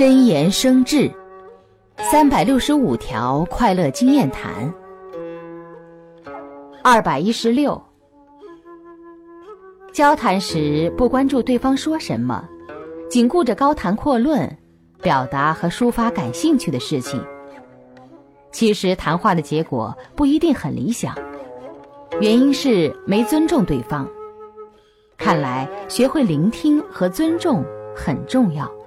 真言生智三百六十五条快乐经验谈二百一十六。交谈时不关注对方说什么仅顾着高谈阔论表达和抒发感兴趣的事情。其实谈话的结果不一定很理想原因是没尊重对方。看来学会聆听和尊重很重要。